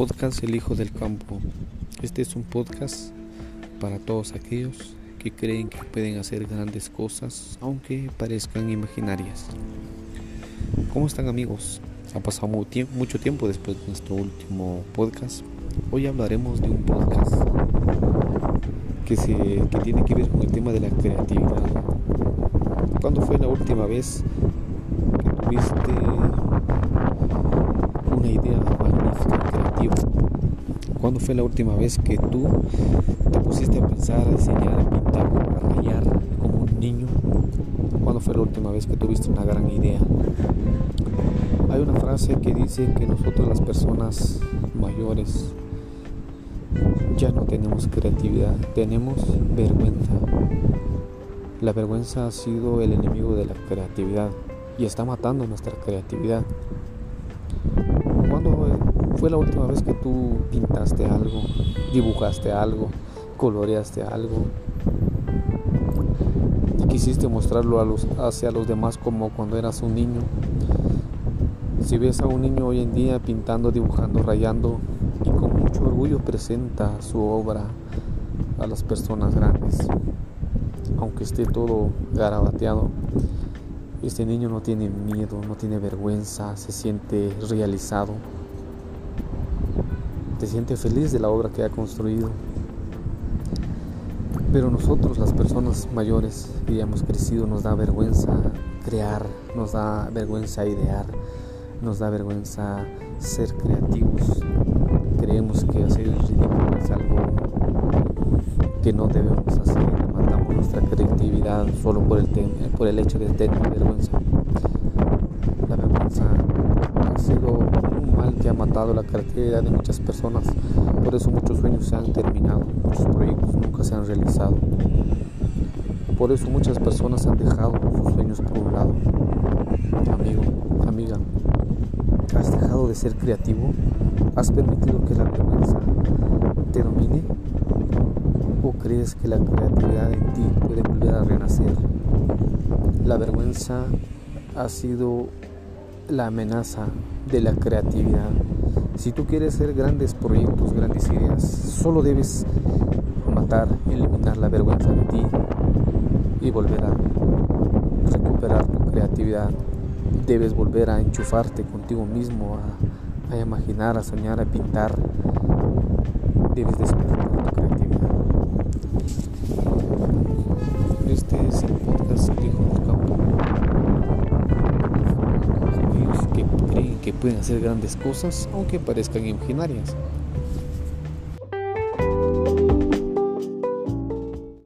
Podcast El Hijo del Campo. Este es un podcast para todos aquellos que creen que pueden hacer grandes cosas aunque parezcan imaginarias. ¿Cómo están amigos? Ha pasado mucho tiempo después de nuestro último podcast. Hoy hablaremos de un podcast que, se, que tiene que ver con el tema de la creatividad. ¿Cuándo fue la última vez que tuviste una idea ¿Cuándo fue la última vez que tú te pusiste a pensar, a diseñar, a pintar, a rayar como un niño? ¿Cuándo fue la última vez que tuviste una gran idea? Hay una frase que dice que nosotros las personas mayores ya no tenemos creatividad, tenemos vergüenza. La vergüenza ha sido el enemigo de la creatividad y está matando nuestra creatividad. ¿Cuándo fue la última vez que tú pintaste algo, dibujaste algo, coloreaste algo? Y quisiste mostrarlo hacia los demás como cuando eras un niño. Si ves a un niño hoy en día pintando, dibujando, rayando y con mucho orgullo presenta su obra a las personas grandes, aunque esté todo garabateado, este niño no tiene miedo, no tiene vergüenza, se siente realizado te siente feliz de la obra que ha construido. Pero nosotros, las personas mayores que hemos crecido, nos da vergüenza crear, nos da vergüenza idear, nos da vergüenza ser creativos. Creemos que hacer el ridículo es algo que no debemos hacer, matamos nuestra creatividad solo por el, por el hecho de tener vergüenza. La vergüenza ha sido un mal que ha matado la creatividad de muchas personas. Por eso muchos sueños se han terminado, muchos proyectos nunca se han realizado. Por eso muchas personas han dejado sus sueños por un lado. Amigo, amiga, ¿has dejado de ser creativo? ¿Has permitido que la vergüenza te domine? ¿O crees que la creatividad en ti puede volver a renacer? La vergüenza ha sido la amenaza de la creatividad. Si tú quieres hacer grandes proyectos, grandes ideas, solo debes matar, eliminar la vergüenza de ti y volver a recuperar tu creatividad. Debes volver a enchufarte contigo mismo, a, imaginar, a soñar, a pintar. Debes despertar tu creatividad. Este es el podcast pueden hacer grandes cosas, aunque parezcan imaginarias.